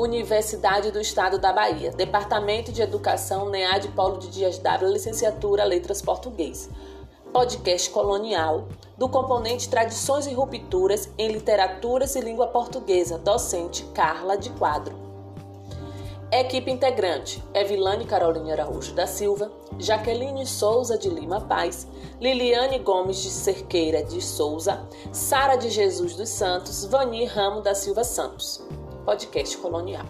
Universidade do Estado da Bahia, Departamento de Educação, NEAD Paulo de Dias Dávila, Licenciatura Letras Português. Podcast colonial do componente Tradições e Rupturas em Literaturas e Língua Portuguesa, docente Carla de Quadro. Equipe integrante: Evilane Carolina Araújo da Silva, Jaqueline Souza de Lima Paz, Liliane Gomes de Cerqueira de Souza, Sara de Jesus dos Santos, Vani Ramo da Silva Santos. Podcast colonial.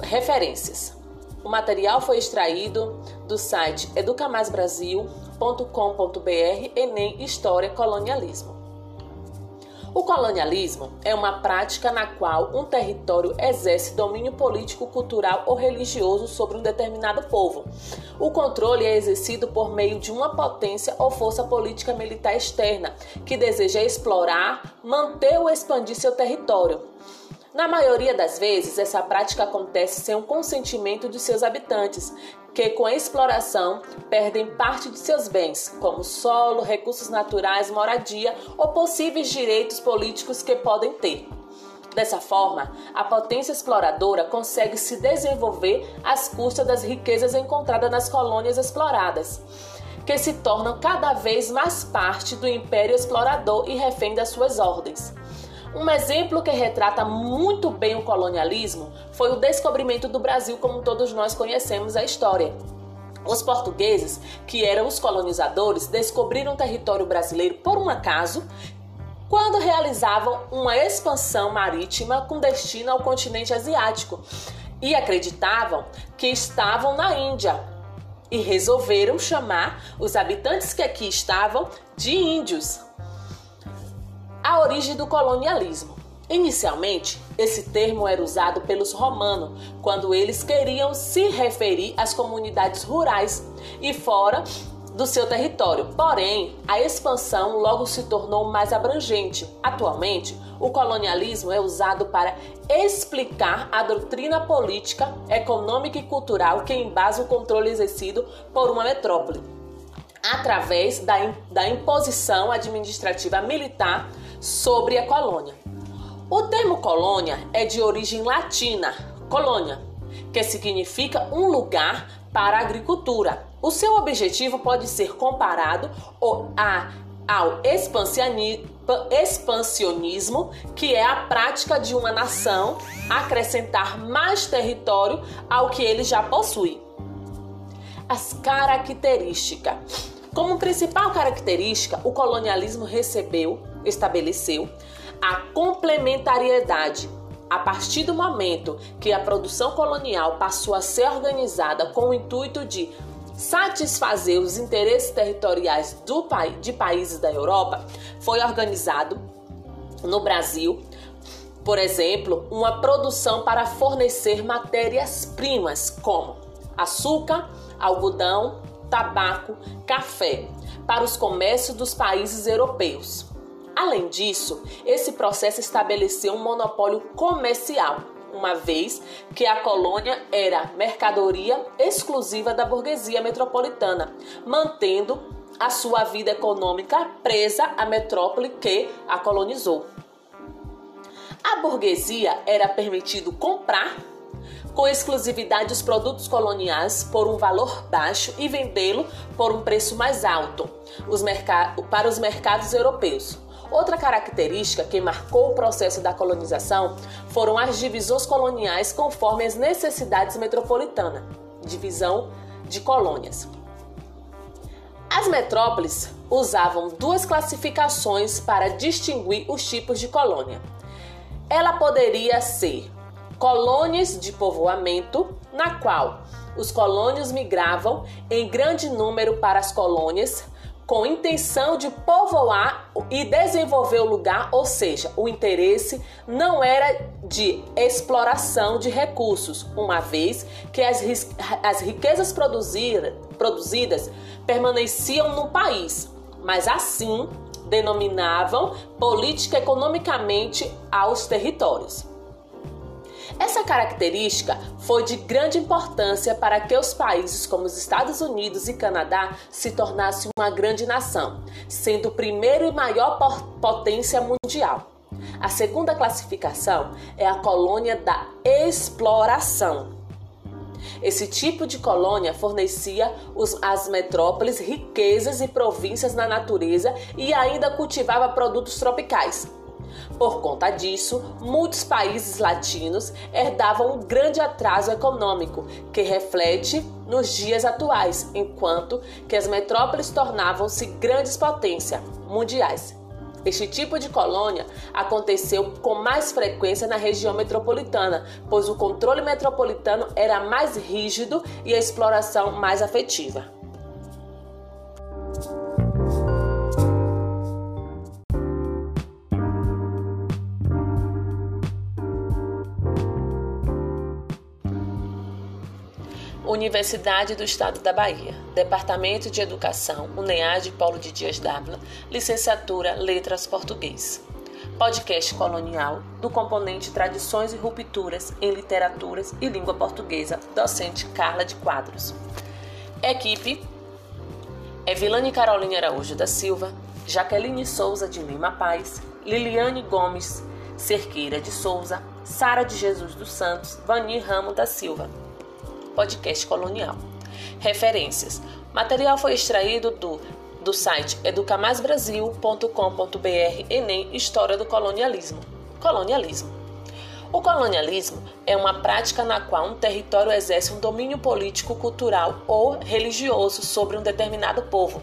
Referências: o material foi extraído do site educamaisbrasil.com.br Enem História Colonialismo. O colonialismo é uma prática na qual um território exerce domínio político, cultural ou religioso sobre um determinado povo. O controle é exercido por meio de uma potência ou força política militar externa que deseja explorar, manter ou expandir seu território. Na maioria das vezes, essa prática acontece sem o consentimento de seus habitantes, que com a exploração perdem parte de seus bens, como solo, recursos naturais, moradia ou possíveis direitos políticos que podem ter. Dessa forma, a potência exploradora consegue se desenvolver às custas das riquezas encontradas nas colônias exploradas, que se tornam cada vez mais parte do império explorador e refém das suas ordens. Um exemplo que retrata muito bem o colonialismo foi o descobrimento do Brasil, como todos nós conhecemos a história. Os portugueses, que eram os colonizadores, descobriram o território brasileiro por um acaso quando realizavam uma expansão marítima com destino ao continente asiático e acreditavam que estavam na Índia e resolveram chamar os habitantes que aqui estavam de índios a origem do colonialismo. Inicialmente, esse termo era usado pelos romanos quando eles queriam se referir às comunidades rurais e fora do seu território. Porém, a expansão logo se tornou mais abrangente. Atualmente, o colonialismo é usado para explicar a doutrina política, econômica e cultural que embasa o controle exercido por uma metrópole, através da, da imposição administrativa militar sobre a colônia. O termo colônia é de origem latina, colônia, que significa um lugar para a agricultura. O seu objetivo pode ser comparado a, ao expansionismo, que é a prática de uma nação acrescentar mais território ao que ele já possui. As características. Como principal característica, o colonialismo recebeu estabeleceu a complementariedade. A partir do momento que a produção colonial passou a ser organizada com o intuito de satisfazer os interesses territoriais do, de países da Europa, foi organizado no Brasil, por exemplo, uma produção para fornecer matérias-primas como açúcar, algodão, tabaco, café para os comércios dos países europeus. Além disso, esse processo estabeleceu um monopólio comercial, uma vez que a colônia era mercadoria exclusiva da burguesia metropolitana, mantendo a sua vida econômica presa à metrópole que a colonizou. A burguesia era permitido comprar com exclusividade os produtos coloniais por um valor baixo e vendê-lo por um preço mais alto os para os mercados europeus. Outra característica que marcou o processo da colonização foram as divisões coloniais conforme as necessidades metropolitanas divisão de colônias. As metrópoles usavam duas classificações para distinguir os tipos de colônia. Ela poderia ser colônias de povoamento, na qual os colônios migravam em grande número para as colônias com intenção de povoar e desenvolver o lugar, ou seja, o interesse não era de exploração de recursos, uma vez que as, as riquezas produzir, produzidas permaneciam no país, mas assim denominavam política economicamente aos territórios. Essa característica foi de grande importância para que os países como os Estados Unidos e Canadá se tornassem uma grande nação, sendo o primeiro e maior potência mundial. A segunda classificação é a colônia da exploração. Esse tipo de colônia fornecia os, às metrópoles riquezas e províncias na natureza e ainda cultivava produtos tropicais. Por conta disso, muitos países latinos herdavam um grande atraso econômico, que reflete nos dias atuais, enquanto que as metrópoles tornavam-se grandes potências mundiais. Este tipo de colônia aconteceu com mais frequência na região metropolitana, pois o controle metropolitano era mais rígido e a exploração mais afetiva. Universidade do Estado da Bahia, Departamento de Educação, UNEAD Paulo de Dias Dávila, Licenciatura Letras Português. Podcast colonial do componente Tradições e Rupturas em Literaturas e Língua Portuguesa, docente Carla de Quadros. Equipe Evilane Caroline Araújo da Silva, Jaqueline Souza de Lima Paz, Liliane Gomes Cerqueira de Souza, Sara de Jesus dos Santos, Vani Ramo da Silva podcast colonial. Referências: material foi extraído do, do site educamaisbrasil.com.br Enem História do Colonialismo. Colonialismo. O colonialismo é uma prática na qual um território exerce um domínio político, cultural ou religioso sobre um determinado povo.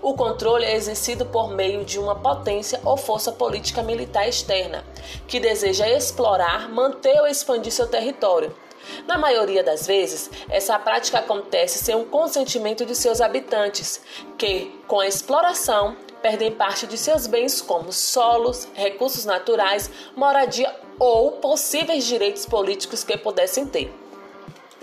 O controle é exercido por meio de uma potência ou força política militar externa, que deseja explorar, manter ou expandir seu território, na maioria das vezes, essa prática acontece sem o consentimento de seus habitantes, que, com a exploração, perdem parte de seus bens como solos, recursos naturais, moradia ou possíveis direitos políticos que pudessem ter.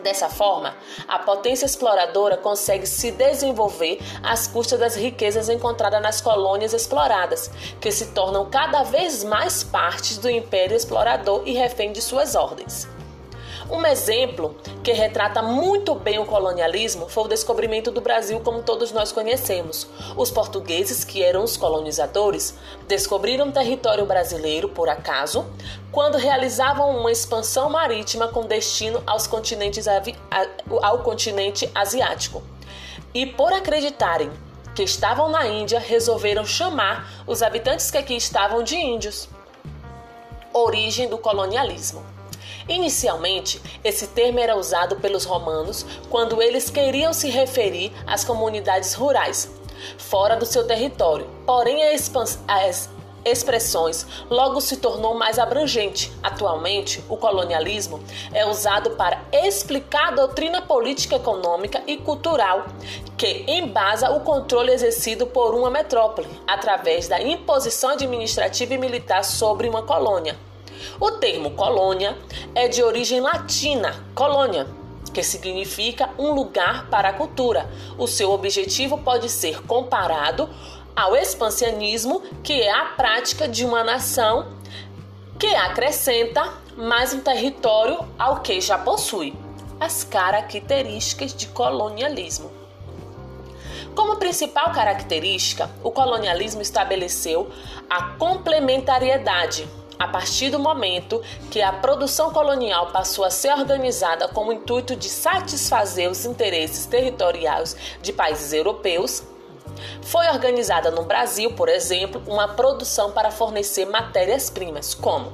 Dessa forma, a potência exploradora consegue se desenvolver às custas das riquezas encontradas nas colônias exploradas, que se tornam cada vez mais partes do império explorador e refém de suas ordens. Um exemplo que retrata muito bem o colonialismo foi o descobrimento do Brasil como todos nós conhecemos. Os portugueses, que eram os colonizadores, descobriram território brasileiro por acaso, quando realizavam uma expansão marítima com destino aos continentes ao continente asiático. E por acreditarem que estavam na Índia, resolveram chamar os habitantes que aqui estavam de índios. Origem do colonialismo. Inicialmente, esse termo era usado pelos romanos quando eles queriam se referir às comunidades rurais, fora do seu território. Porém, as expressões logo se tornou mais abrangente. Atualmente, o colonialismo é usado para explicar a doutrina política, econômica e cultural que embasa o controle exercido por uma metrópole através da imposição administrativa e militar sobre uma colônia. O termo colônia é de origem latina, colônia, que significa um lugar para a cultura. O seu objetivo pode ser comparado ao expansionismo, que é a prática de uma nação que acrescenta mais um território ao que já possui. As características de colonialismo. Como principal característica, o colonialismo estabeleceu a complementariedade a partir do momento que a produção colonial passou a ser organizada com o intuito de satisfazer os interesses territoriais de países europeus, foi organizada no Brasil, por exemplo, uma produção para fornecer matérias-primas como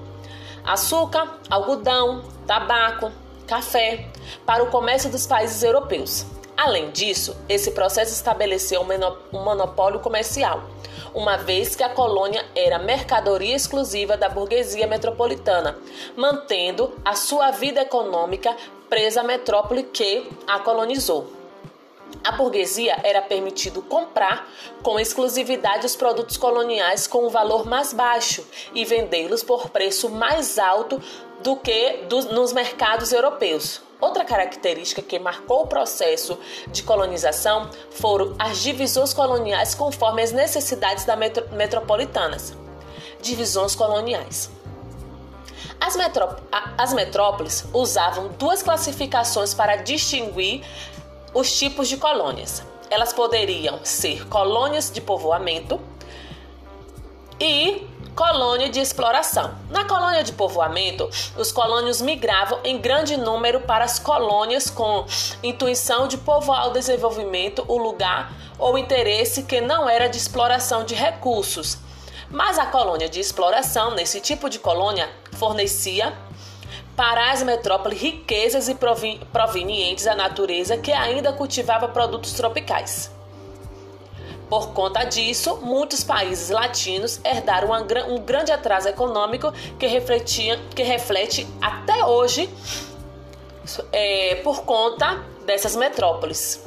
açúcar, algodão, tabaco, café para o comércio dos países europeus. Além disso, esse processo estabeleceu um monopólio comercial uma vez que a colônia era mercadoria exclusiva da burguesia metropolitana, mantendo a sua vida econômica presa à metrópole que a colonizou. A burguesia era permitido comprar com exclusividade os produtos coloniais com um valor mais baixo e vendê-los por preço mais alto do que do, nos mercados europeus. Outra característica que marcou o processo de colonização foram as divisões coloniais conforme as necessidades das metro metropolitanas. Divisões coloniais. As, metró as metrópoles usavam duas classificações para distinguir os tipos de colônias. Elas poderiam ser colônias de povoamento e colônia de exploração. Na colônia de povoamento, os colônios migravam em grande número para as colônias com intuição de povoar o desenvolvimento, o lugar ou interesse que não era de exploração de recursos. Mas a colônia de exploração, nesse tipo de colônia, fornecia para as metrópoles riquezas e provenientes da natureza que ainda cultivava produtos tropicais. Por conta disso, muitos países latinos herdaram um grande atraso econômico que, refletia, que reflete até hoje é, por conta dessas metrópoles.